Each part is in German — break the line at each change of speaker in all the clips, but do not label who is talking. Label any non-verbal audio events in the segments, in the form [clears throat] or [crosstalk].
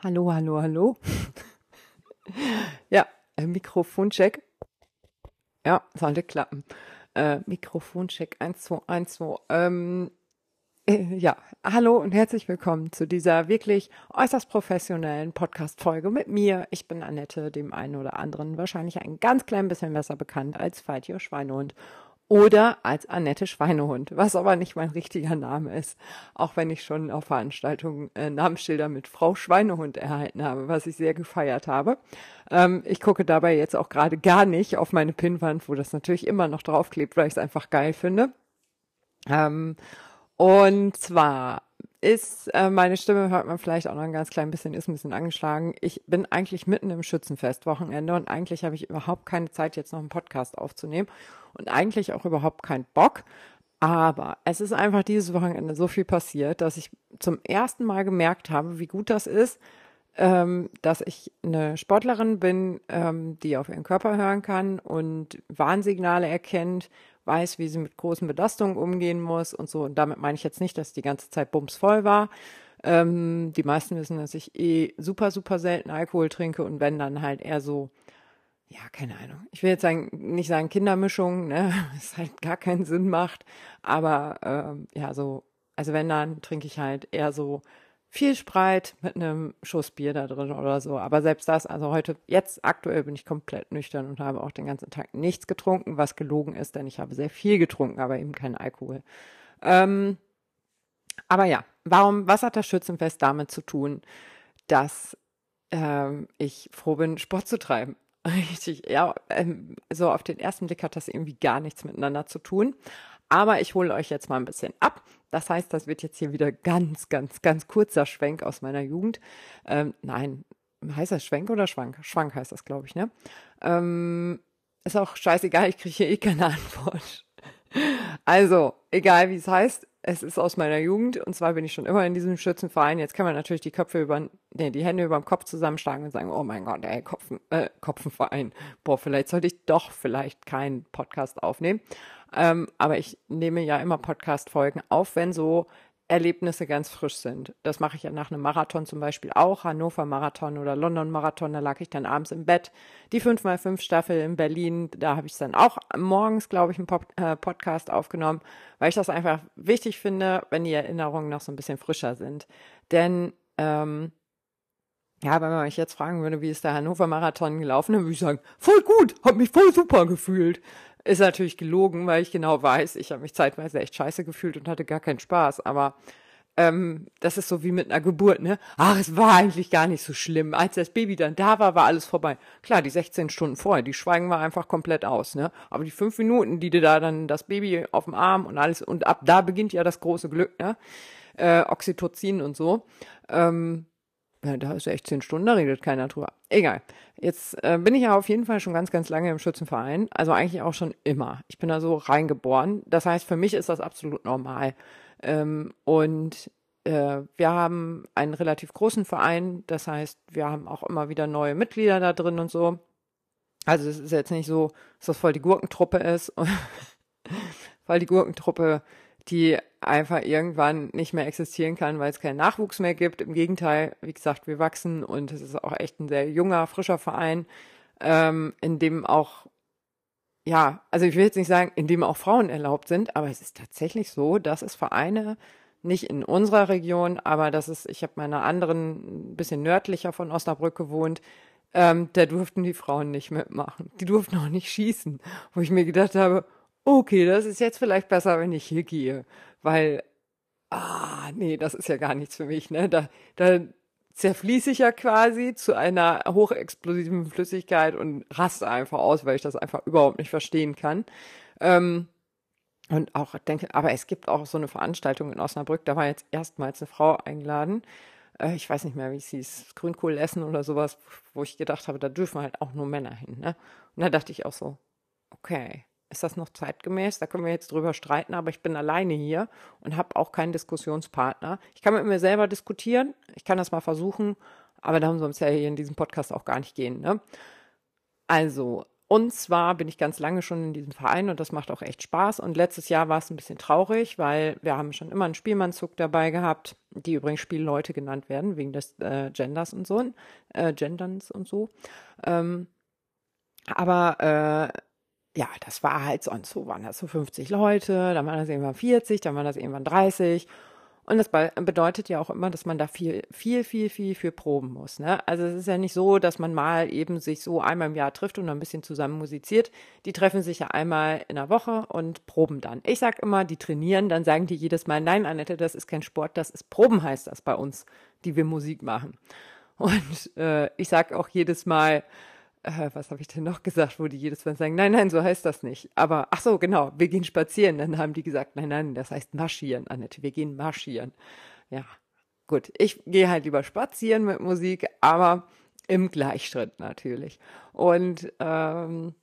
Hallo, hallo, hallo. [laughs] ja, äh, Mikrofoncheck. Ja, sollte klappen. Äh, Mikrofoncheck 1, 2, 1, 2. Ähm, äh, ja, hallo und herzlich willkommen zu dieser wirklich äußerst professionellen Podcast-Folge mit mir. Ich bin Annette, dem einen oder anderen wahrscheinlich ein ganz klein bisschen besser bekannt als Your Schweinehund oder als Annette Schweinehund, was aber nicht mein richtiger Name ist, auch wenn ich schon auf Veranstaltungen äh, Namensschilder mit Frau Schweinehund erhalten habe, was ich sehr gefeiert habe. Ähm, ich gucke dabei jetzt auch gerade gar nicht auf meine Pinnwand, wo das natürlich immer noch draufklebt, weil ich es einfach geil finde. Ähm, und zwar ist äh, meine Stimme, hört man vielleicht auch noch ein ganz klein bisschen, ist ein bisschen angeschlagen. Ich bin eigentlich mitten im Schützenfest-Wochenende und eigentlich habe ich überhaupt keine Zeit, jetzt noch einen Podcast aufzunehmen und eigentlich auch überhaupt keinen Bock. Aber es ist einfach dieses Wochenende so viel passiert, dass ich zum ersten Mal gemerkt habe, wie gut das ist, ähm, dass ich eine Sportlerin bin, ähm, die auf ihren Körper hören kann und Warnsignale erkennt, weiß, wie sie mit großen Belastungen umgehen muss und so. Und damit meine ich jetzt nicht, dass die ganze Zeit bumsvoll war. Ähm, die meisten wissen, dass ich eh super, super selten Alkohol trinke und wenn dann halt eher so, ja, keine Ahnung. Ich will jetzt sagen, nicht sagen Kindermischung, ne, [laughs] es halt gar keinen Sinn macht, aber ähm, ja, so, also wenn dann trinke ich halt eher so viel Spreit mit einem Schuss Bier da drin oder so. Aber selbst das, also heute, jetzt aktuell bin ich komplett nüchtern und habe auch den ganzen Tag nichts getrunken, was gelogen ist, denn ich habe sehr viel getrunken, aber eben keinen Alkohol. Ähm, aber ja, warum, was hat das Schützenfest damit zu tun, dass ähm, ich froh bin, Sport zu treiben? [laughs] Richtig, ja, ähm, so auf den ersten Blick hat das irgendwie gar nichts miteinander zu tun. Aber ich hole euch jetzt mal ein bisschen ab. Das heißt, das wird jetzt hier wieder ganz, ganz, ganz kurzer Schwenk aus meiner Jugend. Ähm, nein, heißt das Schwenk oder Schwank? Schwank heißt das, glaube ich, ne? Ähm, ist auch scheißegal, ich kriege hier eh keine Antwort. Also, egal wie es heißt, es ist aus meiner Jugend und zwar bin ich schon immer in diesem Schützenverein. Jetzt kann man natürlich die Köpfe über, nee, die Hände über dem Kopf zusammenschlagen und sagen, oh mein Gott, ey, Kopfen, äh, Kopfenverein. Boah, vielleicht sollte ich doch vielleicht keinen Podcast aufnehmen. Ähm, aber ich nehme ja immer Podcast-Folgen auf, wenn so Erlebnisse ganz frisch sind. Das mache ich ja nach einem Marathon zum Beispiel auch, Hannover Marathon oder London Marathon, da lag ich dann abends im Bett. Die 5x5 Staffel in Berlin, da habe ich dann auch morgens, glaube ich, einen Pop äh, Podcast aufgenommen, weil ich das einfach wichtig finde, wenn die Erinnerungen noch so ein bisschen frischer sind. Denn ähm, ja, wenn man mich jetzt fragen würde, wie ist der Hannover Marathon gelaufen, dann würde ich sagen, voll gut, hab mich voll super gefühlt. Ist natürlich gelogen, weil ich genau weiß, ich habe mich zeitweise echt scheiße gefühlt und hatte gar keinen Spaß. Aber ähm, das ist so wie mit einer Geburt, ne? Ach, es war eigentlich gar nicht so schlimm. Als das Baby dann da war, war alles vorbei. Klar, die 16 Stunden vorher, die schweigen wir einfach komplett aus, ne? Aber die fünf Minuten, die du da dann das Baby auf dem Arm und alles, und ab da beginnt ja das große Glück, ne? Äh, Oxytocin und so. Ähm, da ist 16 Stunden, da redet keiner drüber. Egal. Jetzt äh, bin ich ja auf jeden Fall schon ganz, ganz lange im Schützenverein. Also eigentlich auch schon immer. Ich bin da so reingeboren. Das heißt, für mich ist das absolut normal. Ähm, und äh, wir haben einen relativ großen Verein. Das heißt, wir haben auch immer wieder neue Mitglieder da drin und so. Also es ist jetzt nicht so, dass das voll die Gurkentruppe ist. [laughs] weil die Gurkentruppe die einfach irgendwann nicht mehr existieren kann, weil es keinen Nachwuchs mehr gibt. Im Gegenteil, wie gesagt, wir wachsen und es ist auch echt ein sehr junger, frischer Verein, ähm, in dem auch, ja, also ich will jetzt nicht sagen, in dem auch Frauen erlaubt sind, aber es ist tatsächlich so, dass es Vereine nicht in unserer Region, aber das ist, ich habe meiner anderen ein bisschen nördlicher von Osnabrück gewohnt, ähm, da durften die Frauen nicht mitmachen. Die durften auch nicht schießen, wo ich mir gedacht habe, okay, das ist jetzt vielleicht besser, wenn ich hier gehe, weil, ah, nee, das ist ja gar nichts für mich, ne? Da, da zerfließe ich ja quasi zu einer hochexplosiven Flüssigkeit und raste einfach aus, weil ich das einfach überhaupt nicht verstehen kann. Ähm, und auch denke, aber es gibt auch so eine Veranstaltung in Osnabrück, da war jetzt erstmals eine Frau eingeladen. Äh, ich weiß nicht mehr, wie es hieß, Grünkohl essen oder sowas, wo ich gedacht habe, da dürfen halt auch nur Männer hin. Ne? Und da dachte ich auch so, okay, ist das noch zeitgemäß? Da können wir jetzt drüber streiten, aber ich bin alleine hier und habe auch keinen Diskussionspartner. Ich kann mit mir selber diskutieren, ich kann das mal versuchen, aber darum soll es ja hier in diesem Podcast auch gar nicht gehen. Ne? Also, und zwar bin ich ganz lange schon in diesem Verein und das macht auch echt Spaß. Und letztes Jahr war es ein bisschen traurig, weil wir haben schon immer einen Spielmannzug dabei gehabt, die übrigens Spielleute genannt werden, wegen des äh, Genders und so, äh, Genderns und so. Ähm, aber äh, ja, das war halt sonst so, waren das so 50 Leute, dann waren das irgendwann 40, dann waren das irgendwann 30 und das bedeutet ja auch immer, dass man da viel, viel, viel, viel für proben muss. Ne? Also es ist ja nicht so, dass man mal eben sich so einmal im Jahr trifft und ein bisschen zusammen musiziert. Die treffen sich ja einmal in der Woche und proben dann. Ich sag immer, die trainieren, dann sagen die jedes Mal, nein, Annette, das ist kein Sport, das ist Proben heißt das bei uns, die wir Musik machen. Und äh, ich sag auch jedes Mal, äh, was habe ich denn noch gesagt, wo die jedes Mal sagen, nein, nein, so heißt das nicht. Aber ach so, genau, wir gehen spazieren. Dann haben die gesagt, nein, nein, das heißt marschieren, Annette, wir gehen marschieren. Ja, gut, ich gehe halt lieber spazieren mit Musik, aber im Gleichschritt natürlich. Und ähm,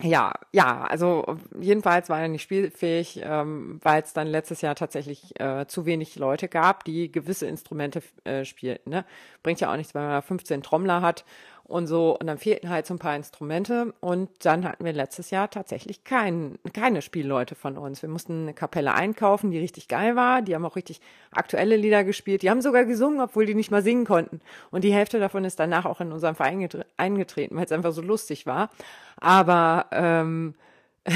ja, ja, also jedenfalls war er nicht spielfähig, ähm, weil es dann letztes Jahr tatsächlich äh, zu wenig Leute gab, die gewisse Instrumente äh, spielten. Ne? Bringt ja auch nichts, wenn man 15 Trommler hat und so. Und dann fehlten halt so ein paar Instrumente. Und dann hatten wir letztes Jahr tatsächlich kein, keine Spielleute von uns. Wir mussten eine Kapelle einkaufen, die richtig geil war. Die haben auch richtig aktuelle Lieder gespielt. Die haben sogar gesungen, obwohl die nicht mal singen konnten. Und die Hälfte davon ist danach auch in unserem Verein eingetreten, weil es einfach so lustig war. Aber ähm, [laughs]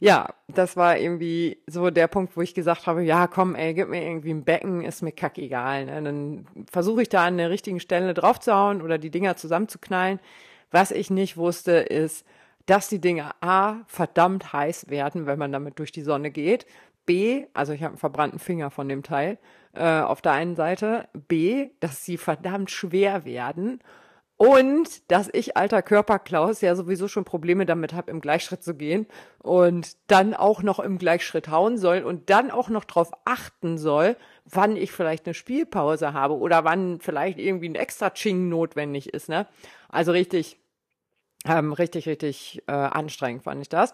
ja, das war irgendwie so der Punkt, wo ich gesagt habe, ja, komm, ey, gib mir irgendwie ein Becken, ist mir kackegal. Ne? Dann versuche ich da an der richtigen Stelle draufzuhauen oder die Dinger zusammenzuknallen. Was ich nicht wusste, ist, dass die Dinger A, verdammt heiß werden, wenn man damit durch die Sonne geht. B, also ich habe einen verbrannten Finger von dem Teil äh, auf der einen Seite. B, dass sie verdammt schwer werden. Und dass ich, alter Körperklaus, ja sowieso schon Probleme damit habe, im Gleichschritt zu gehen und dann auch noch im Gleichschritt hauen soll und dann auch noch darauf achten soll, wann ich vielleicht eine Spielpause habe oder wann vielleicht irgendwie ein extra Ching notwendig ist. Ne? Also richtig, ähm, richtig, richtig äh, anstrengend fand ich das.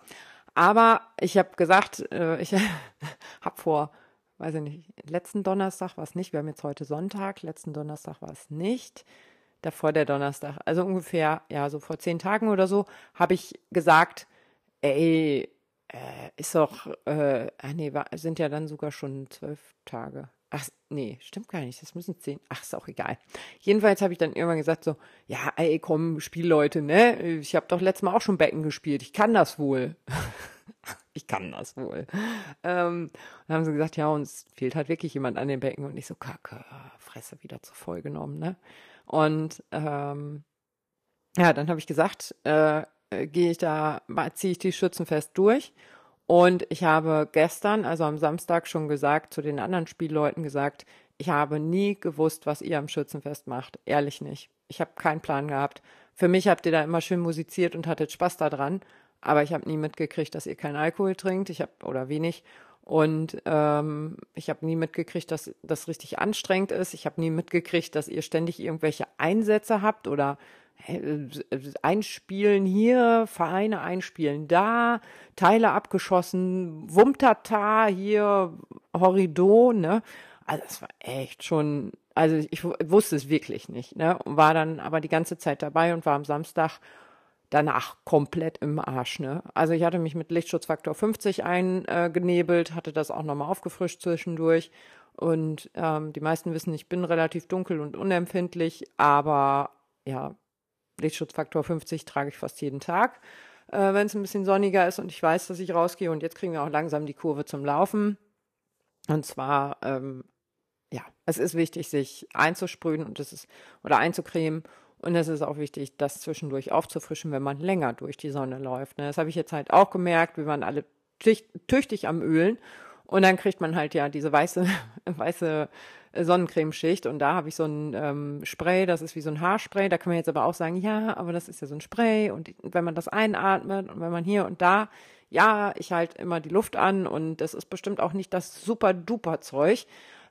Aber ich habe gesagt, äh, ich [laughs] habe vor, weiß ich nicht, letzten Donnerstag war es nicht, wir haben jetzt heute Sonntag, letzten Donnerstag war es nicht davor der Donnerstag, also ungefähr, ja, so vor zehn Tagen oder so, habe ich gesagt, ey, äh, ist doch, äh, ah nee, war, sind ja dann sogar schon zwölf Tage. Ach, nee, stimmt gar nicht, das müssen zehn, ach, ist auch egal. Jedenfalls habe ich dann irgendwann gesagt so, ja, ey, komm, Spielleute, ne, ich habe doch letztes Mal auch schon Becken gespielt, ich kann das wohl. [laughs] ich kann das wohl. Ähm, und haben sie gesagt, ja, uns fehlt halt wirklich jemand an den Becken. Und ich so, kacke, Fresse wieder zu voll genommen, ne? Und ähm, ja, dann habe ich gesagt, äh, gehe ich da, ziehe ich die Schützenfest durch. Und ich habe gestern, also am Samstag, schon gesagt, zu den anderen Spielleuten gesagt, ich habe nie gewusst, was ihr am Schützenfest macht. Ehrlich nicht. Ich habe keinen Plan gehabt. Für mich habt ihr da immer schön musiziert und hattet Spaß daran. Aber ich habe nie mitgekriegt, dass ihr keinen Alkohol trinkt. Ich habe oder wenig. Und ähm, ich habe nie mitgekriegt, dass das richtig anstrengend ist. Ich habe nie mitgekriegt, dass ihr ständig irgendwelche Einsätze habt oder äh, einspielen hier, Vereine einspielen da, Teile abgeschossen, Wumtata hier, Horrido, ne? Also das war echt schon, also ich wusste es wirklich nicht, ne? Und war dann aber die ganze Zeit dabei und war am Samstag danach komplett im Arsch. Ne? Also ich hatte mich mit Lichtschutzfaktor 50 eingenebelt, hatte das auch nochmal aufgefrischt zwischendurch. Und ähm, die meisten wissen, ich bin relativ dunkel und unempfindlich, aber ja, Lichtschutzfaktor 50 trage ich fast jeden Tag, äh, wenn es ein bisschen sonniger ist und ich weiß, dass ich rausgehe. Und jetzt kriegen wir auch langsam die Kurve zum Laufen. Und zwar, ähm, ja, es ist wichtig, sich einzusprühen und es ist oder einzucremen und es ist auch wichtig, das zwischendurch aufzufrischen, wenn man länger durch die Sonne läuft. Ne? Das habe ich jetzt halt auch gemerkt. Wir waren alle tüchtig am Ölen. Und dann kriegt man halt ja diese weiße, [laughs] weiße Sonnencremeschicht. Und da habe ich so ein ähm, Spray, das ist wie so ein Haarspray. Da kann man jetzt aber auch sagen, ja, aber das ist ja so ein Spray. Und wenn man das einatmet und wenn man hier und da, ja, ich halte immer die Luft an und das ist bestimmt auch nicht das super duper Zeug.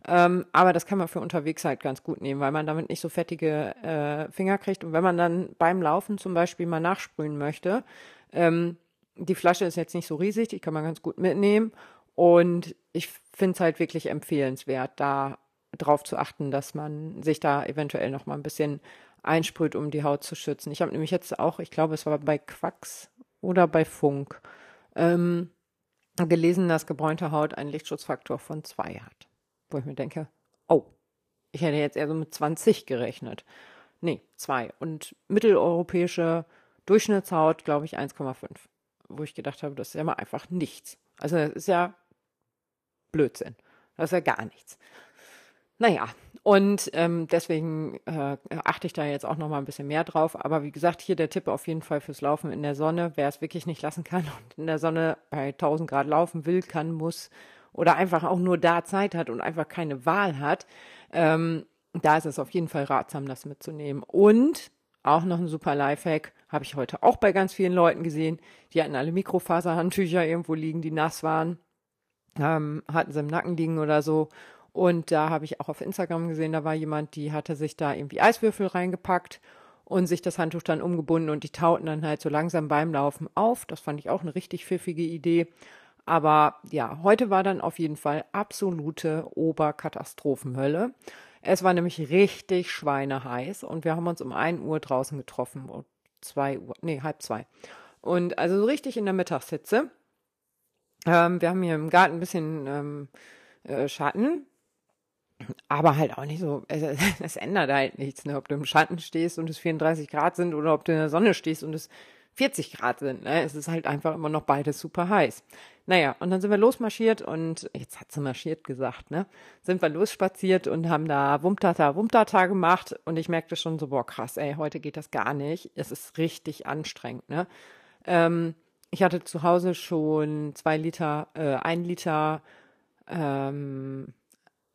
Ähm, aber das kann man für unterwegs halt ganz gut nehmen, weil man damit nicht so fettige äh, Finger kriegt. Und wenn man dann beim Laufen zum Beispiel mal nachsprühen möchte, ähm, die Flasche ist jetzt nicht so riesig, die kann man ganz gut mitnehmen. Und ich finde es halt wirklich empfehlenswert, da darauf zu achten, dass man sich da eventuell noch mal ein bisschen einsprüht, um die Haut zu schützen. Ich habe nämlich jetzt auch, ich glaube, es war bei Quacks oder bei Funk, ähm, gelesen, dass gebräunte Haut einen Lichtschutzfaktor von zwei hat. Wo ich mir denke, oh, ich hätte jetzt eher so mit 20 gerechnet. Nee, zwei. Und mitteleuropäische Durchschnittshaut, glaube ich, 1,5. Wo ich gedacht habe, das ist ja mal einfach nichts. Also das ist ja Blödsinn. Das ist ja gar nichts. Naja, und ähm, deswegen äh, achte ich da jetzt auch noch mal ein bisschen mehr drauf. Aber wie gesagt, hier der Tipp auf jeden Fall fürs Laufen in der Sonne. Wer es wirklich nicht lassen kann und in der Sonne bei 1000 Grad laufen will, kann, muss oder einfach auch nur da Zeit hat und einfach keine Wahl hat, ähm, da ist es auf jeden Fall ratsam, das mitzunehmen. Und auch noch ein super Lifehack, habe ich heute auch bei ganz vielen Leuten gesehen. Die hatten alle Mikrofaserhandtücher irgendwo liegen, die nass waren. Ähm, hatten sie im Nacken liegen oder so. Und da habe ich auch auf Instagram gesehen, da war jemand, die hatte sich da irgendwie Eiswürfel reingepackt und sich das Handtuch dann umgebunden und die tauten dann halt so langsam beim Laufen auf. Das fand ich auch eine richtig pfiffige Idee. Aber ja, heute war dann auf jeden Fall absolute Oberkatastrophenhölle. Es war nämlich richtig schweineheiß und wir haben uns um ein Uhr draußen getroffen. Um zwei Uhr, nee, halb zwei. Und also so richtig in der Mittagshitze. Ähm, wir haben hier im Garten ein bisschen ähm, äh, Schatten, aber halt auch nicht so, es, [laughs] es ändert halt nichts, ne? ob du im Schatten stehst und es 34 Grad sind oder ob du in der Sonne stehst und es 40 Grad sind. Ne? Es ist halt einfach immer noch beides super heiß. Naja, und dann sind wir losmarschiert und jetzt hat sie marschiert gesagt, ne? Sind wir losspaziert und haben da Wumtata, Wumtata gemacht und ich merkte schon so, boah, krass, ey, heute geht das gar nicht. Es ist richtig anstrengend, ne? Ähm, ich hatte zu Hause schon zwei Liter, äh, ein Liter ähm,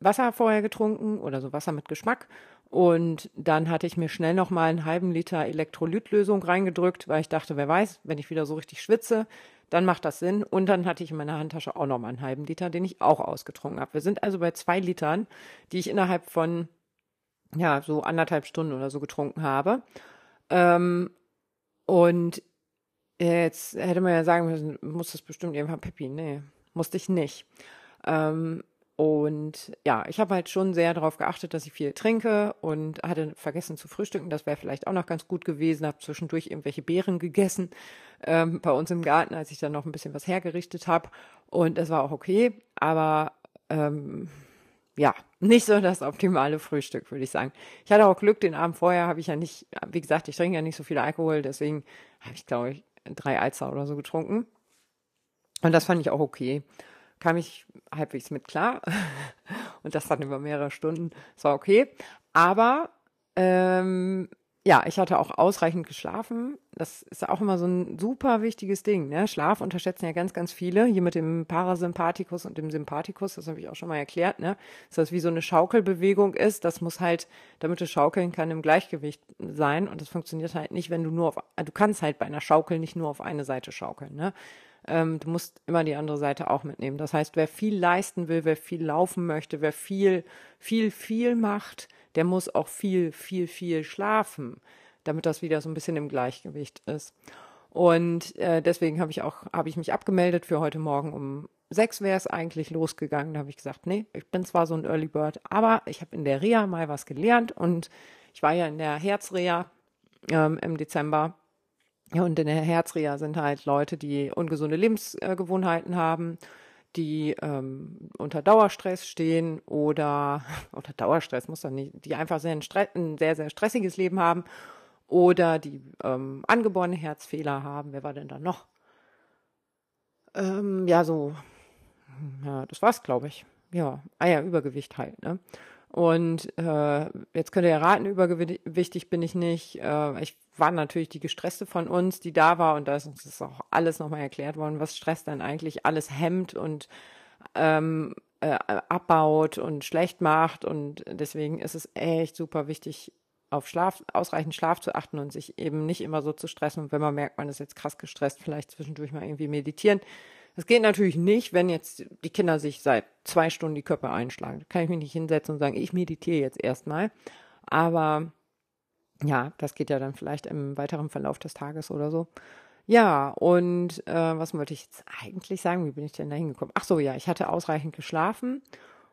Wasser vorher getrunken oder so Wasser mit Geschmack und dann hatte ich mir schnell noch mal einen halben Liter Elektrolytlösung reingedrückt, weil ich dachte, wer weiß, wenn ich wieder so richtig schwitze, dann macht das Sinn. Und dann hatte ich in meiner Handtasche auch noch mal einen halben Liter, den ich auch ausgetrunken habe. Wir sind also bei zwei Litern, die ich innerhalb von ja so anderthalb Stunden oder so getrunken habe. Ähm, und jetzt hätte man ja sagen müssen, muss das bestimmt irgendwann Peppi. Nee, musste ich nicht. Ähm, und ja, ich habe halt schon sehr darauf geachtet, dass ich viel trinke und hatte vergessen zu frühstücken. Das wäre vielleicht auch noch ganz gut gewesen. Habe zwischendurch irgendwelche Beeren gegessen ähm, bei uns im Garten, als ich dann noch ein bisschen was hergerichtet habe. Und das war auch okay. Aber ähm, ja, nicht so das optimale Frühstück, würde ich sagen. Ich hatte auch Glück, den Abend vorher habe ich ja nicht, wie gesagt, ich trinke ja nicht so viel Alkohol, deswegen habe ich, glaube ich, drei Alzer oder so getrunken. Und das fand ich auch okay kam ich halbwegs mit klar. [laughs] Und das dann über mehrere Stunden. Das war okay. Aber ähm, ja, ich hatte auch ausreichend geschlafen. Das ist auch immer so ein super wichtiges Ding. Ne? Schlaf unterschätzen ja ganz, ganz viele. Hier mit dem Parasympathikus und dem Sympathikus, das habe ich auch schon mal erklärt, ne? dass das wie so eine Schaukelbewegung ist. Das muss halt, damit du schaukeln kann, im Gleichgewicht sein. Und das funktioniert halt nicht, wenn du nur auf, du kannst halt bei einer Schaukel nicht nur auf eine Seite schaukeln. Ne? Ähm, du musst immer die andere Seite auch mitnehmen. Das heißt, wer viel leisten will, wer viel laufen möchte, wer viel, viel, viel macht, der muss auch viel, viel, viel schlafen, damit das wieder so ein bisschen im Gleichgewicht ist. Und äh, deswegen habe ich auch, habe ich mich abgemeldet für heute Morgen um sechs wäre es eigentlich losgegangen. Da habe ich gesagt, nee, ich bin zwar so ein Early Bird, aber ich habe in der Reha mal was gelernt und ich war ja in der Herzreha ähm, im Dezember und in der Herzreha sind halt Leute, die ungesunde Lebensgewohnheiten haben, die ähm, unter Dauerstress stehen oder [laughs] unter Dauerstress muss dann nicht, die einfach sehr ein, ein sehr, sehr stressiges Leben haben oder die ähm, angeborene Herzfehler haben. Wer war denn da noch? Ähm, ja, so, ja, das war's, glaube ich. Ja, ah ja, Übergewicht halt, ne? Und äh, jetzt könnt ihr ja raten, übergewichtig bin ich nicht. Äh, ich war natürlich die gestresste von uns, die da war. Und da ist uns auch alles nochmal erklärt worden, was Stress dann eigentlich alles hemmt und ähm, äh, abbaut und schlecht macht. Und deswegen ist es echt super wichtig, auf Schlaf, ausreichend Schlaf zu achten und sich eben nicht immer so zu stressen. Und wenn man merkt, man ist jetzt krass gestresst, vielleicht zwischendurch mal irgendwie meditieren. Das geht natürlich nicht, wenn jetzt die Kinder sich seit zwei Stunden die Köpfe einschlagen. Da kann ich mich nicht hinsetzen und sagen, ich meditiere jetzt erstmal. Aber ja, das geht ja dann vielleicht im weiteren Verlauf des Tages oder so. Ja, und äh, was wollte ich jetzt eigentlich sagen? Wie bin ich denn da hingekommen? Ach so, ja, ich hatte ausreichend geschlafen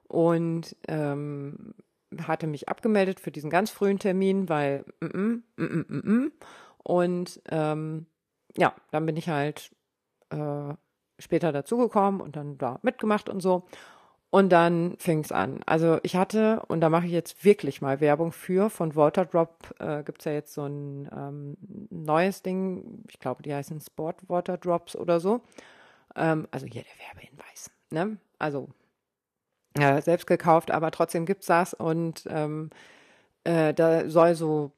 und ähm, hatte mich abgemeldet für diesen ganz frühen Termin, weil mm, mm, mm, mm, mm, mm. und ähm, ja, dann bin ich halt äh, später dazugekommen und dann da mitgemacht und so. Und dann fing es an. Also ich hatte, und da mache ich jetzt wirklich mal Werbung für, von Waterdrop äh, gibt es ja jetzt so ein ähm, neues Ding, ich glaube, die heißen Sport Waterdrops oder so. Ähm, also hier der Werbehinweis. Ne? Also ja, selbst gekauft, aber trotzdem gibt's das und ähm, äh, da soll so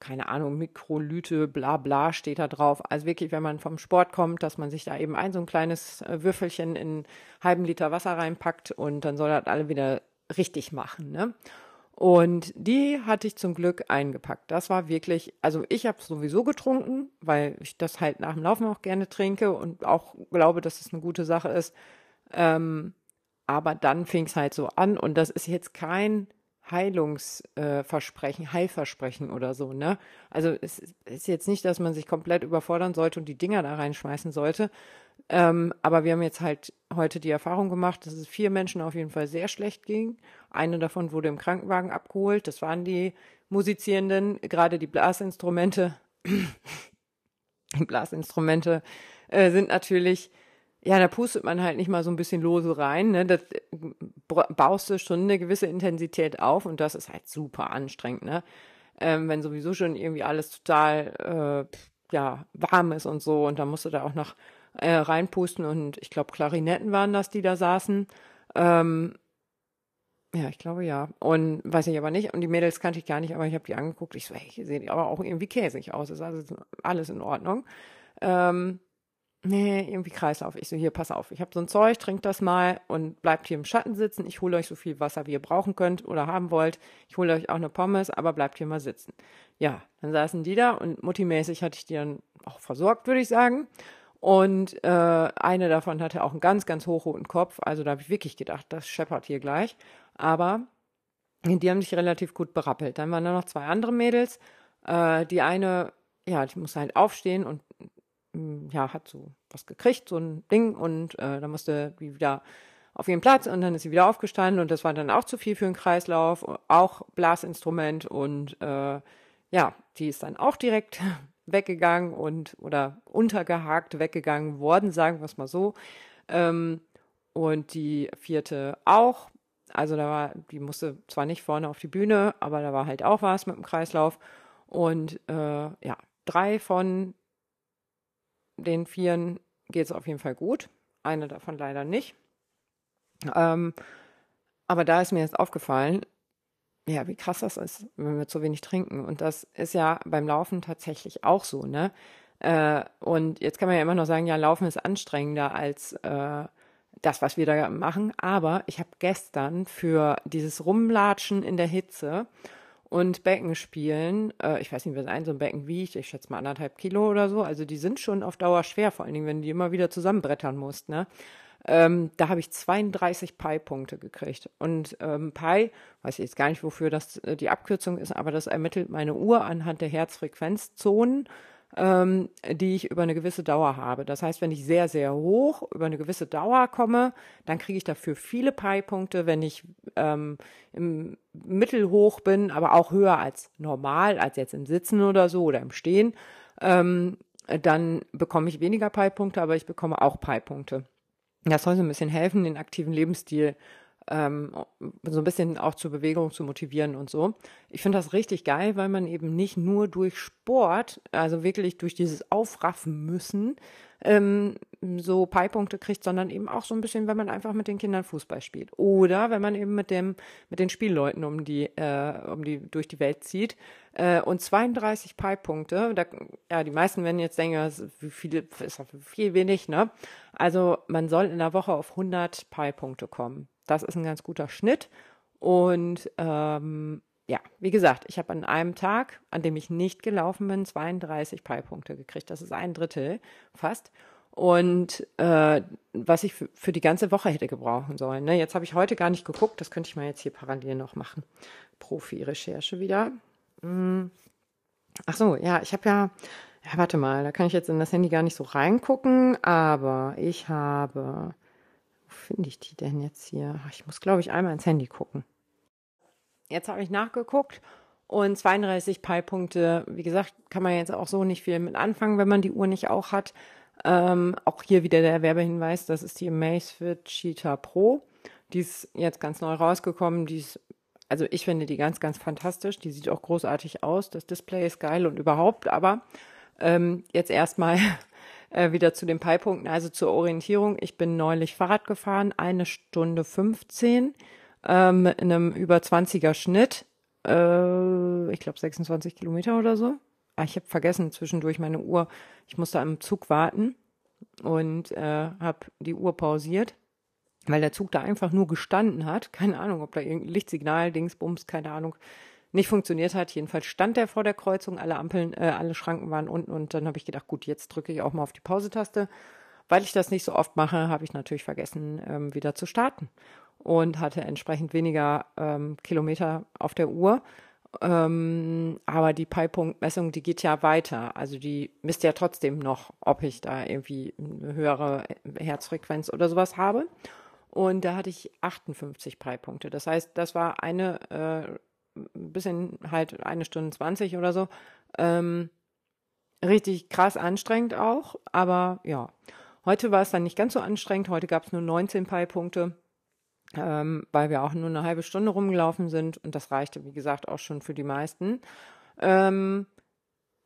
keine Ahnung, Mikrolyte, bla bla steht da drauf. Also wirklich, wenn man vom Sport kommt, dass man sich da eben ein so ein kleines äh, Würfelchen in einen halben Liter Wasser reinpackt und dann soll das alle wieder richtig machen. Ne? Und die hatte ich zum Glück eingepackt. Das war wirklich, also ich habe sowieso getrunken, weil ich das halt nach dem Laufen auch gerne trinke und auch glaube, dass es eine gute Sache ist. Ähm, aber dann fing es halt so an und das ist jetzt kein Heilungsversprechen, äh, Heilversprechen oder so, ne? Also es ist jetzt nicht, dass man sich komplett überfordern sollte und die Dinger da reinschmeißen sollte. Ähm, aber wir haben jetzt halt heute die Erfahrung gemacht, dass es vier Menschen auf jeden Fall sehr schlecht ging. Eine davon wurde im Krankenwagen abgeholt. Das waren die Musizierenden, gerade die Blasinstrumente. [clears throat] Blasinstrumente äh, sind natürlich ja, da pustet man halt nicht mal so ein bisschen lose rein. Ne? Das äh, baust du schon eine gewisse Intensität auf und das ist halt super anstrengend. Ne? Ähm, wenn sowieso schon irgendwie alles total äh, ja, warm ist und so und dann musst du da auch noch äh, reinpusten und ich glaube Klarinetten waren das, die da saßen. Ähm, ja, ich glaube ja. Und weiß ich aber nicht. Und die Mädels kannte ich gar nicht, aber ich habe die angeguckt. Ich so, hey, sehen die aber auch irgendwie käsig aus. Ist also alles in Ordnung. Ähm, nee, irgendwie Kreislauf. Ich so, hier, pass auf, ich habe so ein Zeug, trinkt das mal und bleibt hier im Schatten sitzen. Ich hole euch so viel Wasser, wie ihr brauchen könnt oder haben wollt. Ich hole euch auch eine Pommes, aber bleibt hier mal sitzen. Ja, dann saßen die da und muttimäßig hatte ich die dann auch versorgt, würde ich sagen. Und äh, eine davon hatte auch einen ganz, ganz hochroten Kopf. Also da habe ich wirklich gedacht, das scheppert hier gleich. Aber die haben sich relativ gut berappelt. Dann waren da noch zwei andere Mädels. Äh, die eine, ja, die musste halt aufstehen und ja, hat so was gekriegt, so ein Ding, und äh, dann musste die wieder auf ihren Platz und dann ist sie wieder aufgestanden und das war dann auch zu viel für den Kreislauf, auch Blasinstrument und äh, ja, die ist dann auch direkt [laughs] weggegangen und oder untergehakt weggegangen worden, sagen wir es mal so. Ähm, und die vierte auch. Also da war, die musste zwar nicht vorne auf die Bühne, aber da war halt auch was mit dem Kreislauf. Und äh, ja, drei von den Vieren geht es auf jeden Fall gut. Eine davon leider nicht. Ähm, aber da ist mir jetzt aufgefallen, ja, wie krass das ist, wenn wir zu wenig trinken. Und das ist ja beim Laufen tatsächlich auch so, ne? Äh, und jetzt kann man ja immer noch sagen, ja, Laufen ist anstrengender als äh, das, was wir da machen. Aber ich habe gestern für dieses Rumlatschen in der Hitze und Becken spielen, äh, ich weiß nicht, was ein so ein Becken wiegt, ich schätze mal anderthalb Kilo oder so. Also die sind schon auf Dauer schwer, vor allen Dingen, wenn du die immer wieder zusammenbrettern musst, ne? Ähm, da habe ich 32 Pi-Punkte gekriegt. Und ähm, Pi, weiß ich jetzt gar nicht, wofür das äh, die Abkürzung ist, aber das ermittelt meine Uhr anhand der Herzfrequenzzonen ähm, die ich über eine gewisse Dauer habe. Das heißt, wenn ich sehr, sehr hoch über eine gewisse Dauer komme, dann kriege ich dafür viele Pi-Punkte. Wenn ich ähm, im Mittelhoch bin, aber auch höher als normal, als jetzt im Sitzen oder so oder im Stehen, ähm, dann bekomme ich weniger Pi-Punkte, aber ich bekomme auch Pi-Punkte. Das soll so ein bisschen helfen, den aktiven Lebensstil ähm, so ein bisschen auch zur Bewegung zu motivieren und so. Ich finde das richtig geil, weil man eben nicht nur durch Sport, also wirklich durch dieses Aufraffen müssen, ähm, so Pi-Punkte kriegt, sondern eben auch so ein bisschen, wenn man einfach mit den Kindern Fußball spielt. Oder wenn man eben mit dem, mit den Spielleuten um die, äh, um die, durch die Welt zieht. Äh, und 32 Pi-Punkte, da, ja, die meisten werden jetzt denken, das ist viel, ist viel wenig, ne? Also man soll in der Woche auf 100 Pi-Punkte kommen. Das ist ein ganz guter Schnitt. Und ähm, ja, wie gesagt, ich habe an einem Tag, an dem ich nicht gelaufen bin, 32 Pi-Punkte gekriegt. Das ist ein Drittel fast. Und äh, was ich für, die ganze Woche hätte gebrauchen sollen. Ne? Jetzt habe ich heute gar nicht geguckt, das könnte ich mal jetzt hier parallel noch machen. Profi-Recherche wieder. Hm. Ach so, ja, ich habe ja, ja, warte mal, da kann ich jetzt in das Handy gar nicht so reingucken, aber ich habe finde ich die denn jetzt hier? Ich muss, glaube ich, einmal ins Handy gucken. Jetzt habe ich nachgeguckt und 32 Pi-Punkte, wie gesagt, kann man jetzt auch so nicht viel mit anfangen, wenn man die Uhr nicht auch hat. Ähm, auch hier wieder der Werbehinweis, das ist die Amazfit Cheetah Pro. Die ist jetzt ganz neu rausgekommen. Die ist, also ich finde die ganz, ganz fantastisch. Die sieht auch großartig aus. Das Display ist geil und überhaupt. Aber ähm, jetzt erstmal äh, wieder zu den Pi-Punkten, also zur Orientierung. Ich bin neulich Fahrrad gefahren, eine Stunde 15 ähm, in einem über 20er Schnitt. Äh, ich glaube 26 Kilometer oder so. Ah, ich habe vergessen zwischendurch meine Uhr. Ich musste am Zug warten und äh, habe die Uhr pausiert, weil der Zug da einfach nur gestanden hat. Keine Ahnung, ob da irgendein Lichtsignal, Dingsbums, keine Ahnung, nicht funktioniert hat. Jedenfalls stand der vor der Kreuzung, alle Ampeln, äh, alle Schranken waren unten und dann habe ich gedacht, gut, jetzt drücke ich auch mal auf die Pause-Taste. Weil ich das nicht so oft mache, habe ich natürlich vergessen, ähm, wieder zu starten und hatte entsprechend weniger ähm, Kilometer auf der Uhr ähm, aber die Pi-Punkt-Messung, die geht ja weiter. Also die misst ja trotzdem noch, ob ich da irgendwie eine höhere Herzfrequenz oder sowas habe. Und da hatte ich 58 Pi-Punkte. Das heißt, das war eine, äh, bisschen halt eine Stunde 20 oder so. Ähm, richtig krass anstrengend auch. Aber ja, heute war es dann nicht ganz so anstrengend. Heute gab es nur 19 Pi-Punkte ähm, weil wir auch nur eine halbe Stunde rumgelaufen sind und das reichte, wie gesagt, auch schon für die meisten. Ähm,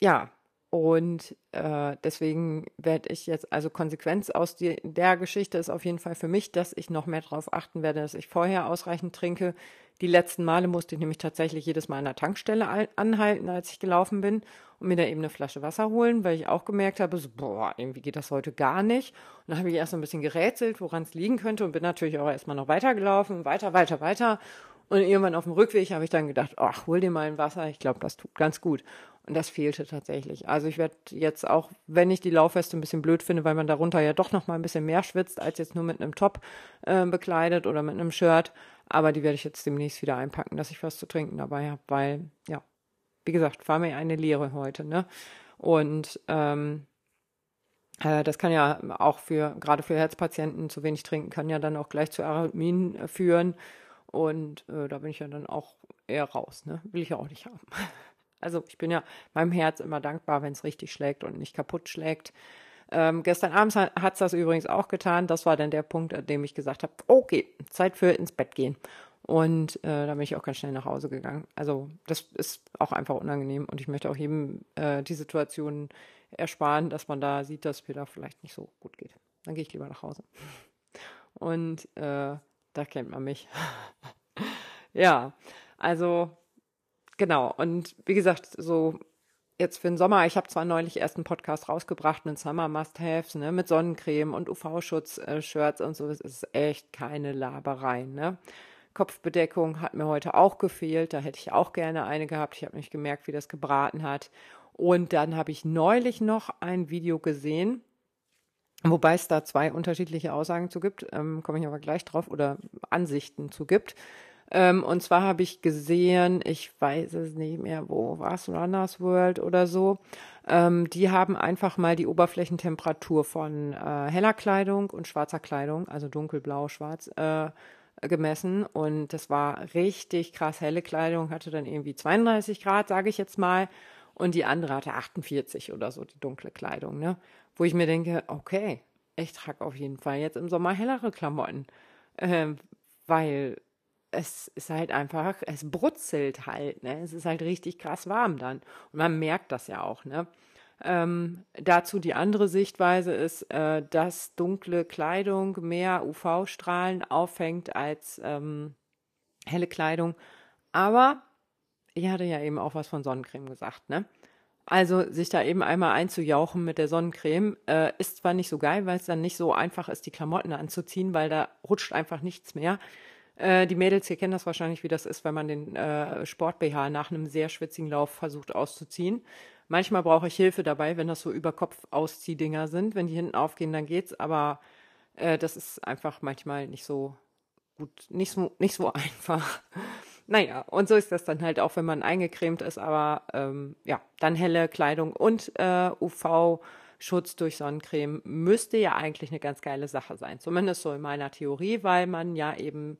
ja, und äh, deswegen werde ich jetzt, also Konsequenz aus die, der Geschichte ist auf jeden Fall für mich, dass ich noch mehr darauf achten werde, dass ich vorher ausreichend trinke. Die letzten Male musste ich nämlich tatsächlich jedes Mal an der Tankstelle anhalten, als ich gelaufen bin und mir da eben eine Flasche Wasser holen, weil ich auch gemerkt habe, so, boah, irgendwie geht das heute gar nicht. Und dann habe ich erst so ein bisschen gerätselt, woran es liegen könnte und bin natürlich auch erstmal noch weitergelaufen, weiter, weiter, weiter. Und irgendwann auf dem Rückweg habe ich dann gedacht, ach, hol dir mal ein Wasser, ich glaube, das tut ganz gut. Und das fehlte tatsächlich. Also ich werde jetzt auch, wenn ich die Laufweste ein bisschen blöd finde, weil man darunter ja doch noch mal ein bisschen mehr schwitzt, als jetzt nur mit einem Top äh, bekleidet oder mit einem Shirt. Aber die werde ich jetzt demnächst wieder einpacken, dass ich was zu trinken dabei habe, weil, ja, wie gesagt, war mir eine Lehre heute, ne? Und ähm, äh, das kann ja auch für, gerade für Herzpatienten, zu wenig trinken, kann ja dann auch gleich zu Arrhythmien äh, führen. Und äh, da bin ich ja dann auch eher raus, ne? Will ich ja auch nicht haben. [laughs] Also ich bin ja meinem Herz immer dankbar, wenn es richtig schlägt und nicht kaputt schlägt. Ähm, gestern Abend hat es das übrigens auch getan. Das war dann der Punkt, an dem ich gesagt habe, okay, Zeit für ins Bett gehen. Und äh, da bin ich auch ganz schnell nach Hause gegangen. Also das ist auch einfach unangenehm und ich möchte auch jedem äh, die Situation ersparen, dass man da sieht, dass mir da vielleicht nicht so gut geht. Dann gehe ich lieber nach Hause. Und äh, da kennt man mich. [laughs] ja, also Genau, und wie gesagt, so jetzt für den Sommer, ich habe zwar neulich erst einen Podcast rausgebracht mit Summer Must-Haves, ne, mit Sonnencreme und UV-Schutz-Shirts und so, das ist echt keine Laberei, ne. Kopfbedeckung hat mir heute auch gefehlt, da hätte ich auch gerne eine gehabt. Ich habe nicht gemerkt, wie das gebraten hat. Und dann habe ich neulich noch ein Video gesehen, wobei es da zwei unterschiedliche Aussagen zu gibt, ähm, komme ich aber gleich drauf, oder Ansichten zu gibt. Ähm, und zwar habe ich gesehen, ich weiß es nicht mehr, wo war es, Runners World oder so. Ähm, die haben einfach mal die Oberflächentemperatur von äh, heller Kleidung und schwarzer Kleidung, also dunkelblau, schwarz, äh, gemessen. Und das war richtig krass. Helle Kleidung hatte dann irgendwie 32 Grad, sage ich jetzt mal. Und die andere hatte 48 oder so, die dunkle Kleidung, ne? Wo ich mir denke, okay, ich trage auf jeden Fall jetzt im Sommer hellere Klamotten. Ähm, weil es ist halt einfach, es brutzelt halt, ne? Es ist halt richtig krass warm dann. Und man merkt das ja auch, ne? Ähm, dazu die andere Sichtweise ist, äh, dass dunkle Kleidung mehr UV-Strahlen auffängt als ähm, helle Kleidung. Aber ich hatte ja eben auch was von Sonnencreme gesagt, ne? Also sich da eben einmal einzujauchen mit der Sonnencreme äh, ist zwar nicht so geil, weil es dann nicht so einfach ist, die Klamotten anzuziehen, weil da rutscht einfach nichts mehr. Äh, die Mädels hier kennen das wahrscheinlich, wie das ist, wenn man den äh, Sport-BH nach einem sehr schwitzigen Lauf versucht auszuziehen. Manchmal brauche ich Hilfe dabei, wenn das so über Kopf Ausziehdinger sind. Wenn die hinten aufgehen, dann geht's, aber äh, das ist einfach manchmal nicht so gut, nicht so, nicht so [laughs] einfach. Naja, und so ist das dann halt auch, wenn man eingecremt ist, aber ähm, ja, dann helle Kleidung und äh, UV Schutz durch Sonnencreme müsste ja eigentlich eine ganz geile Sache sein. Zumindest so in meiner Theorie, weil man ja eben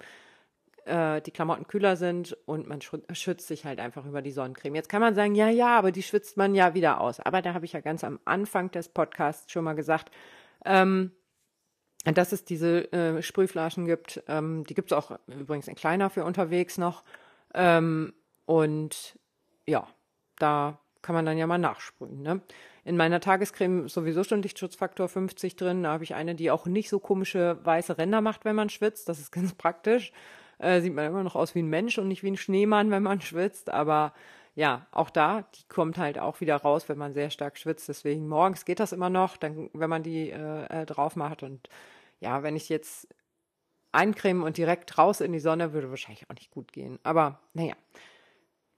äh, die Klamotten kühler sind und man schützt sich halt einfach über die Sonnencreme. Jetzt kann man sagen, ja, ja, aber die schwitzt man ja wieder aus. Aber da habe ich ja ganz am Anfang des Podcasts schon mal gesagt, ähm, dass es diese äh, Sprühflaschen gibt. Ähm, die gibt es auch übrigens in kleiner für unterwegs noch. Ähm, und ja, da kann man dann ja mal nachsprühen. Ne? In meiner Tagescreme sowieso schon Lichtschutzfaktor 50 drin. Da habe ich eine, die auch nicht so komische weiße Ränder macht, wenn man schwitzt. Das ist [laughs] ganz praktisch. Äh, sieht man immer noch aus wie ein Mensch und nicht wie ein Schneemann, wenn man schwitzt. Aber ja, auch da, die kommt halt auch wieder raus, wenn man sehr stark schwitzt. Deswegen morgens geht das immer noch, dann, wenn man die äh, äh drauf macht. Und ja, wenn ich jetzt eincremen und direkt raus in die Sonne, würde wahrscheinlich auch nicht gut gehen. Aber naja.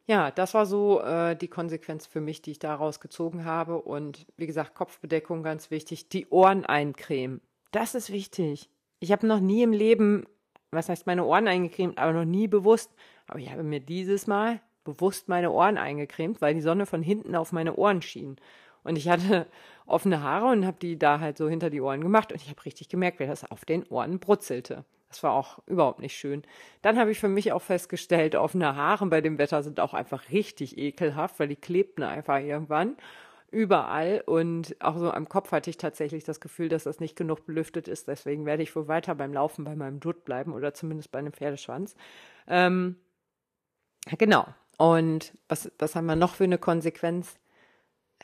Ja, das war so äh, die Konsequenz für mich, die ich daraus gezogen habe. Und wie gesagt, Kopfbedeckung ganz wichtig. Die Ohren eincremen. Das ist wichtig. Ich habe noch nie im Leben, was heißt meine Ohren eingecremt, aber noch nie bewusst. Aber ich habe mir dieses Mal bewusst meine Ohren eingecremt, weil die Sonne von hinten auf meine Ohren schien. Und ich hatte [laughs] offene Haare und habe die da halt so hinter die Ohren gemacht. Und ich habe richtig gemerkt, wie das auf den Ohren brutzelte. Das war auch überhaupt nicht schön. Dann habe ich für mich auch festgestellt, offene Haare bei dem Wetter sind auch einfach richtig ekelhaft, weil die klebten einfach irgendwann überall und auch so am Kopf hatte ich tatsächlich das Gefühl, dass das nicht genug belüftet ist. Deswegen werde ich wohl weiter beim Laufen bei meinem Dutt bleiben oder zumindest bei einem Pferdeschwanz. Ähm, genau. Und was, was haben wir noch für eine Konsequenz?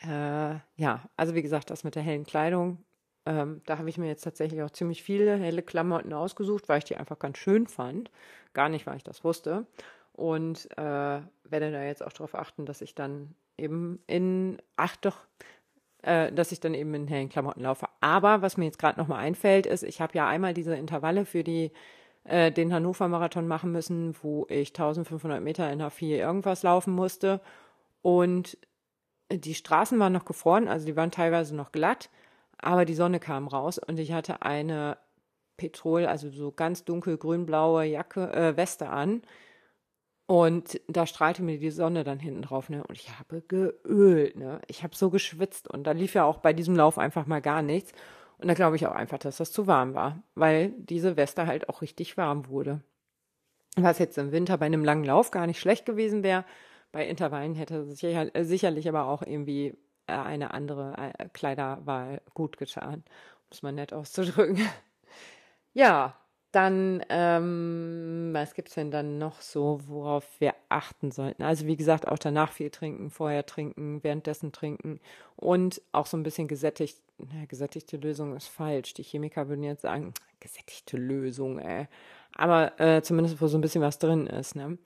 Äh, ja, also wie gesagt, das mit der hellen Kleidung ähm, da habe ich mir jetzt tatsächlich auch ziemlich viele helle Klamotten ausgesucht, weil ich die einfach ganz schön fand. Gar nicht, weil ich das wusste. Und äh, werde da jetzt auch darauf achten, dass ich dann eben in, ach doch, äh, dass ich dann eben in hellen Klamotten laufe. Aber was mir jetzt gerade nochmal einfällt, ist, ich habe ja einmal diese Intervalle für die äh, den Hannover Marathon machen müssen, wo ich 1500 Meter in H4 irgendwas laufen musste. Und die Straßen waren noch gefroren, also die waren teilweise noch glatt. Aber die Sonne kam raus und ich hatte eine Petrol, also so ganz dunkel grün-blaue Jacke, äh, Weste an. Und da strahlte mir die Sonne dann hinten drauf, ne? Und ich habe geölt, ne? Ich habe so geschwitzt und da lief ja auch bei diesem Lauf einfach mal gar nichts. Und da glaube ich auch einfach, dass das zu warm war, weil diese Weste halt auch richtig warm wurde. Was jetzt im Winter bei einem langen Lauf gar nicht schlecht gewesen wäre. Bei Intervallen hätte sicher, sicherlich aber auch irgendwie äh, eine andere äh, Kleiderwahl gut getan, um es mal nett auszudrücken. [laughs] ja, dann, ähm, was gibt's denn dann noch so, worauf wir achten sollten? Also wie gesagt, auch danach viel trinken, vorher trinken, währenddessen trinken und auch so ein bisschen gesättigt. Na, gesättigte Lösung ist falsch. Die Chemiker würden jetzt sagen, gesättigte Lösung, ey. Aber äh, zumindest, wo so ein bisschen was drin ist, ne?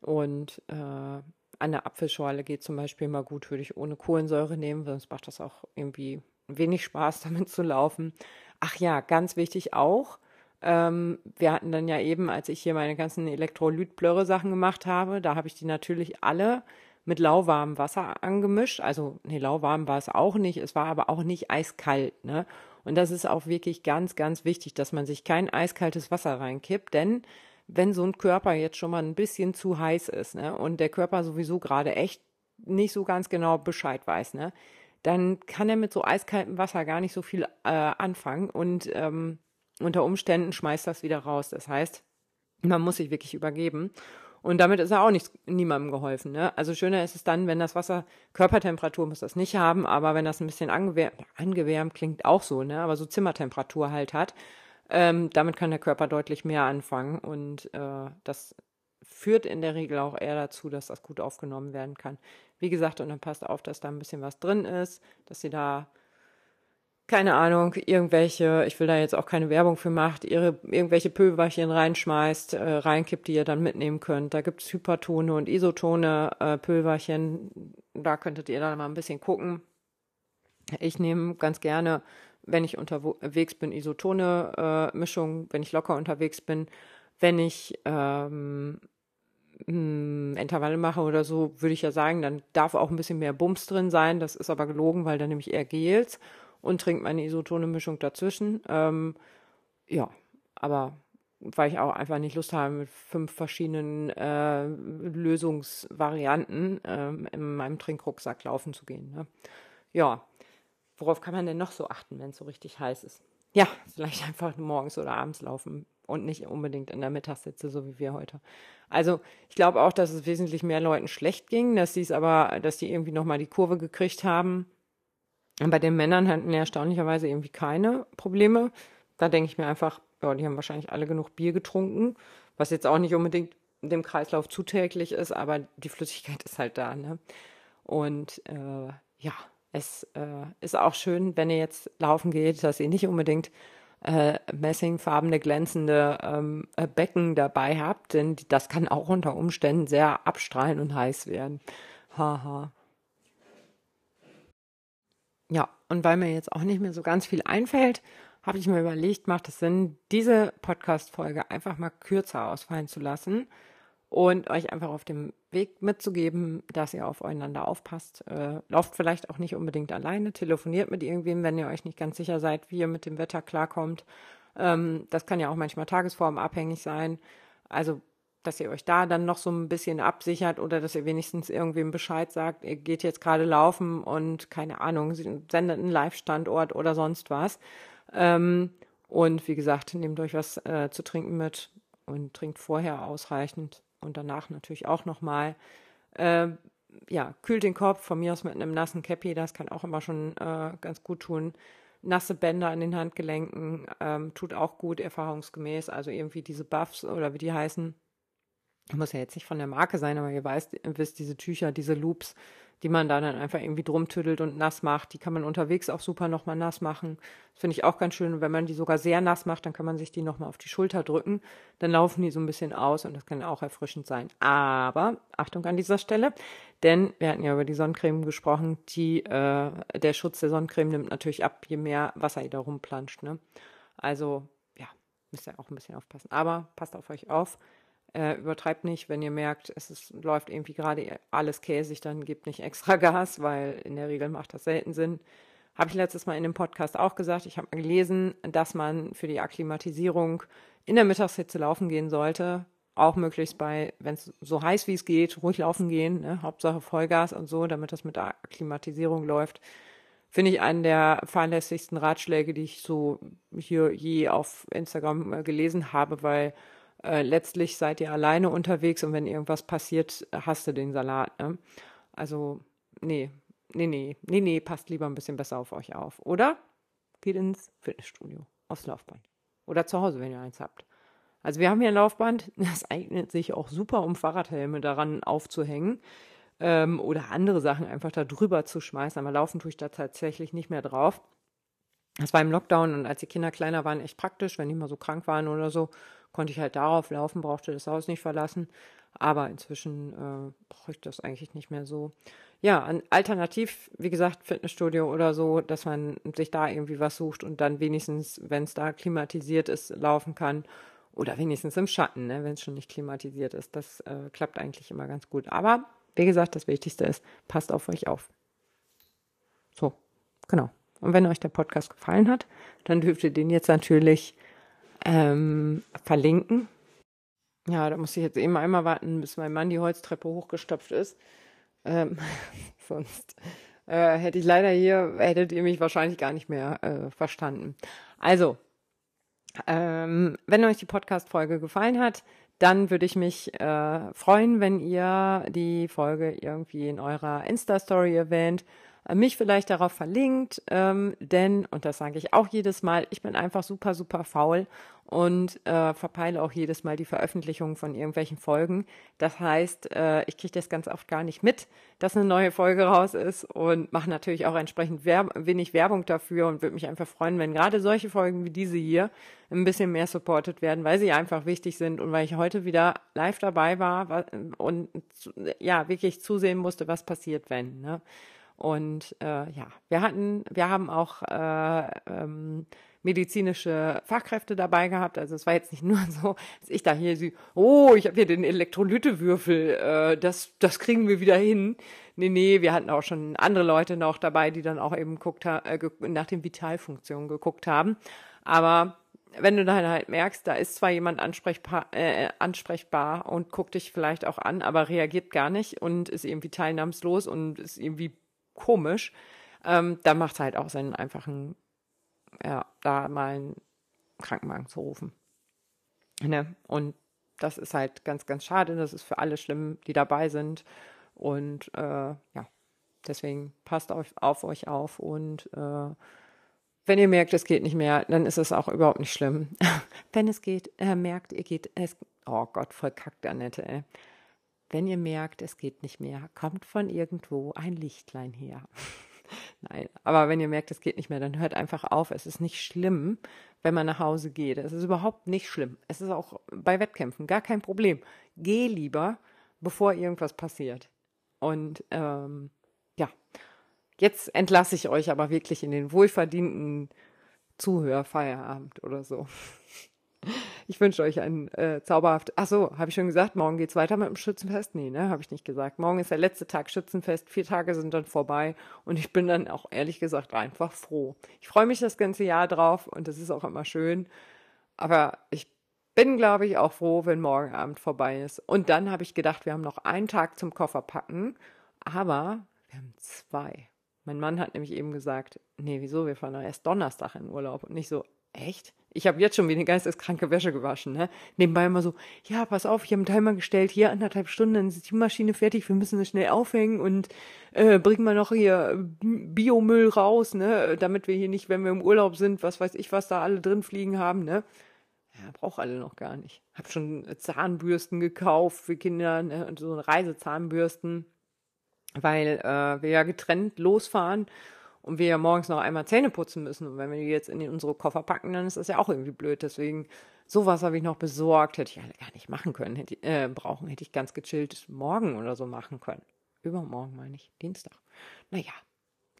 Und äh, eine Apfelschorle geht zum Beispiel mal gut, würde ich ohne Kohlensäure nehmen, sonst macht das auch irgendwie wenig Spaß, [laughs] damit zu laufen. Ach ja, ganz wichtig auch. Ähm, wir hatten dann ja eben, als ich hier meine ganzen Elektrolytblöre-Sachen gemacht habe, da habe ich die natürlich alle mit lauwarmem Wasser angemischt. Also, nee, lauwarm war es auch nicht. Es war aber auch nicht eiskalt, ne? Und das ist auch wirklich ganz, ganz wichtig, dass man sich kein eiskaltes Wasser reinkippt, denn wenn so ein Körper jetzt schon mal ein bisschen zu heiß ist, ne, und der Körper sowieso gerade echt nicht so ganz genau Bescheid weiß, ne, dann kann er mit so eiskaltem Wasser gar nicht so viel äh, anfangen und ähm, unter Umständen schmeißt das wieder raus. Das heißt, man muss sich wirklich übergeben. Und damit ist er auch nicht niemandem geholfen. Ne? Also schöner ist es dann, wenn das Wasser, Körpertemperatur muss das nicht haben, aber wenn das ein bisschen angewärmt, angewärmt klingt auch so, ne? aber so Zimmertemperatur halt hat, ähm, damit kann der Körper deutlich mehr anfangen und äh, das führt in der Regel auch eher dazu, dass das gut aufgenommen werden kann. Wie gesagt, und dann passt auf, dass da ein bisschen was drin ist, dass sie da keine Ahnung, irgendwelche, ich will da jetzt auch keine Werbung für macht, ihre irgendwelche Pülverchen reinschmeißt, äh, reinkippt, die ihr dann mitnehmen könnt. Da gibt's Hypertone und Isotone äh, Pülverchen. Da könntet ihr dann mal ein bisschen gucken. Ich nehme ganz gerne wenn ich unterwegs bin, isotone äh, Mischung, wenn ich locker unterwegs bin, wenn ich ähm, hm, Intervalle mache oder so, würde ich ja sagen, dann darf auch ein bisschen mehr Bums drin sein. Das ist aber gelogen, weil dann nehme ich eher Gels und trinke meine isotone Mischung dazwischen. Ähm, ja, aber weil ich auch einfach nicht Lust habe, mit fünf verschiedenen äh, Lösungsvarianten äh, in meinem Trinkrucksack laufen zu gehen. Ne? Ja, worauf kann man denn noch so achten, wenn es so richtig heiß ist? Ja, vielleicht einfach morgens oder abends laufen und nicht unbedingt in der Mittagssitze, so wie wir heute. Also ich glaube auch, dass es wesentlich mehr Leuten schlecht ging, dass sie es aber, dass die irgendwie nochmal die Kurve gekriegt haben. Und bei den Männern hatten wir erstaunlicherweise irgendwie keine Probleme. Da denke ich mir einfach, ja, die haben wahrscheinlich alle genug Bier getrunken, was jetzt auch nicht unbedingt dem Kreislauf zuträglich ist, aber die Flüssigkeit ist halt da. Ne? Und äh, ja, es äh, ist auch schön, wenn ihr jetzt laufen geht, dass ihr nicht unbedingt äh, messingfarbene, glänzende ähm, äh, Becken dabei habt, denn das kann auch unter Umständen sehr abstrahlen und heiß werden. Haha. Ja, und weil mir jetzt auch nicht mehr so ganz viel einfällt, habe ich mir überlegt, macht es Sinn, diese Podcast-Folge einfach mal kürzer ausfallen zu lassen und euch einfach auf dem Weg mitzugeben, dass ihr aufeinander aufpasst. Äh, lauft vielleicht auch nicht unbedingt alleine, telefoniert mit irgendwem, wenn ihr euch nicht ganz sicher seid, wie ihr mit dem Wetter klarkommt. Ähm, das kann ja auch manchmal tagesformabhängig sein. Also, dass ihr euch da dann noch so ein bisschen absichert oder dass ihr wenigstens irgendwem Bescheid sagt, ihr geht jetzt gerade laufen und keine Ahnung, sendet einen Live-Standort oder sonst was. Ähm, und wie gesagt, nehmt euch was äh, zu trinken mit und trinkt vorher ausreichend und danach natürlich auch nochmal. Äh, ja, kühlt den Kopf, von mir aus mit einem nassen Cappy, das kann auch immer schon äh, ganz gut tun. Nasse Bänder an den Handgelenken ähm, tut auch gut, erfahrungsgemäß. Also irgendwie diese Buffs oder wie die heißen. Muss ja jetzt nicht von der Marke sein, aber ihr weißt, wisst, diese Tücher, diese Loops, die man da dann einfach irgendwie drum tüdelt und nass macht. Die kann man unterwegs auch super nochmal nass machen. Das finde ich auch ganz schön. Und wenn man die sogar sehr nass macht, dann kann man sich die nochmal auf die Schulter drücken. Dann laufen die so ein bisschen aus und das kann auch erfrischend sein. Aber Achtung an dieser Stelle, denn wir hatten ja über die Sonnencreme gesprochen. Die, äh, der Schutz der Sonnencreme nimmt natürlich ab, je mehr Wasser ihr da rumplanscht. Ne? Also ja, müsst ihr auch ein bisschen aufpassen. Aber passt auf euch auf. Äh, übertreibt nicht, wenn ihr merkt, es ist, läuft irgendwie gerade alles käsig, dann gebt nicht extra [laughs] Gas, weil in der Regel macht das selten Sinn. Habe ich letztes Mal in dem Podcast auch gesagt. Ich habe mal gelesen, dass man für die Akklimatisierung in der Mittagshitze laufen gehen sollte. Auch möglichst bei, wenn es so heiß wie es geht, ruhig laufen gehen. Ne? Hauptsache Vollgas und so, damit das mit der Akklimatisierung läuft. Finde ich einen der fahrlässigsten Ratschläge, die ich so hier je auf Instagram äh, gelesen habe, weil äh, letztlich seid ihr alleine unterwegs und wenn irgendwas passiert, hast du den Salat. Ne? Also, nee, nee, nee, nee, nee, passt lieber ein bisschen besser auf euch auf. Oder geht ins Fitnessstudio, aufs Laufband. Oder zu Hause, wenn ihr eins habt. Also wir haben hier ein Laufband, [laughs] das eignet sich auch super, um Fahrradhelme daran aufzuhängen ähm, oder andere Sachen einfach da drüber zu schmeißen. Aber laufen tue ich da tatsächlich nicht mehr drauf. Das war im Lockdown und als die Kinder kleiner waren, echt praktisch, wenn die mal so krank waren oder so, konnte ich halt darauf laufen, brauchte das Haus nicht verlassen. Aber inzwischen äh, brauche ich das eigentlich nicht mehr so. Ja, an, alternativ, wie gesagt, Fitnessstudio oder so, dass man sich da irgendwie was sucht und dann wenigstens, wenn es da klimatisiert ist, laufen kann. Oder wenigstens im Schatten, ne, wenn es schon nicht klimatisiert ist. Das äh, klappt eigentlich immer ganz gut. Aber wie gesagt, das Wichtigste ist, passt auf euch auf. So, genau. Und wenn euch der Podcast gefallen hat, dann dürft ihr den jetzt natürlich ähm, verlinken. Ja, da muss ich jetzt eben einmal warten, bis mein Mann die Holztreppe hochgestopft ist. Ähm, [laughs] sonst äh, hätte ich leider hier, hättet ihr mich wahrscheinlich gar nicht mehr äh, verstanden. Also, ähm, wenn euch die Podcast-Folge gefallen hat, dann würde ich mich äh, freuen, wenn ihr die Folge irgendwie in eurer Insta-Story erwähnt äh, mich vielleicht darauf verlinkt, ähm, denn, und das sage ich auch jedes Mal, ich bin einfach super, super faul und äh, verpeile auch jedes Mal die Veröffentlichung von irgendwelchen Folgen. Das heißt, äh, ich kriege das ganz oft gar nicht mit, dass eine neue Folge raus ist und mache natürlich auch entsprechend Werb wenig Werbung dafür und würde mich einfach freuen, wenn gerade solche Folgen wie diese hier ein bisschen mehr supported werden, weil sie einfach wichtig sind und weil ich heute wieder live dabei war und ja, wirklich zusehen musste, was passiert, wenn. Ne? Und äh, ja, wir hatten, wir haben auch äh, ähm, medizinische Fachkräfte dabei gehabt. Also es war jetzt nicht nur [laughs] so, dass ich da hier so, oh, ich habe hier den Elektrolytewürfel, äh, das, das kriegen wir wieder hin. Nee, nee, wir hatten auch schon andere Leute noch dabei, die dann auch eben guckt, äh, nach den Vitalfunktionen geguckt haben. Aber wenn du dann halt merkst, da ist zwar jemand ansprechbar, äh, ansprechbar und guckt dich vielleicht auch an, aber reagiert gar nicht und ist irgendwie teilnahmslos und ist irgendwie komisch, ähm, dann macht es halt auch Sinn, einfach ein, ja, da mal einen Krankenwagen zu rufen. Ne? Und das ist halt ganz, ganz schade. Das ist für alle schlimm, die dabei sind. Und äh, ja, deswegen passt auf, auf euch auf und äh, wenn ihr merkt, es geht nicht mehr, dann ist es auch überhaupt nicht schlimm. [laughs] Wenn es geht, äh, merkt, ihr geht, es, oh Gott, voll kackt, Annette, ey. Wenn ihr merkt, es geht nicht mehr, kommt von irgendwo ein Lichtlein her. [laughs] Nein, aber wenn ihr merkt, es geht nicht mehr, dann hört einfach auf. Es ist nicht schlimm, wenn man nach Hause geht. Es ist überhaupt nicht schlimm. Es ist auch bei Wettkämpfen gar kein Problem. Geh lieber, bevor irgendwas passiert. Und ähm, ja, Jetzt entlasse ich euch aber wirklich in den wohlverdienten Zuhörfeierabend oder so. [laughs] Ich wünsche euch ein äh, zauberhaft. Ach so, habe ich schon gesagt, morgen geht's weiter mit dem Schützenfest? Nee, ne, habe ich nicht gesagt. Morgen ist der letzte Tag Schützenfest. Vier Tage sind dann vorbei und ich bin dann auch ehrlich gesagt einfach froh. Ich freue mich das ganze Jahr drauf und das ist auch immer schön. Aber ich bin, glaube ich, auch froh, wenn morgen Abend vorbei ist. Und dann habe ich gedacht, wir haben noch einen Tag zum Koffer packen, aber wir haben zwei. Mein Mann hat nämlich eben gesagt, nee, wieso, wir fahren doch erst Donnerstag in Urlaub. Und nicht so, echt? Ich habe jetzt schon wie eine geisteskranke Wäsche gewaschen, ne? Nebenbei immer so, ja, pass auf, ich habe einen Timer gestellt, hier anderthalb Stunden, dann ist die Maschine fertig, wir müssen sie schnell aufhängen und äh, bringen wir noch hier Biomüll raus, ne? Damit wir hier nicht, wenn wir im Urlaub sind, was weiß ich, was da alle drin fliegen haben, ne? Ja, braucht alle noch gar nicht. Hab schon Zahnbürsten gekauft für Kinder, ne? Und so Reisezahnbürsten weil äh, wir ja getrennt losfahren und wir ja morgens noch einmal Zähne putzen müssen. Und wenn wir die jetzt in unsere Koffer packen, dann ist das ja auch irgendwie blöd. Deswegen, sowas habe ich noch besorgt. Hätte ich alle gar nicht machen können. Hätte, äh, brauchen, hätte ich ganz gechillt morgen oder so machen können. Übermorgen meine ich, Dienstag. Naja,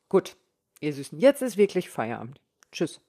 gut, ihr Süßen, jetzt ist wirklich Feierabend. Tschüss.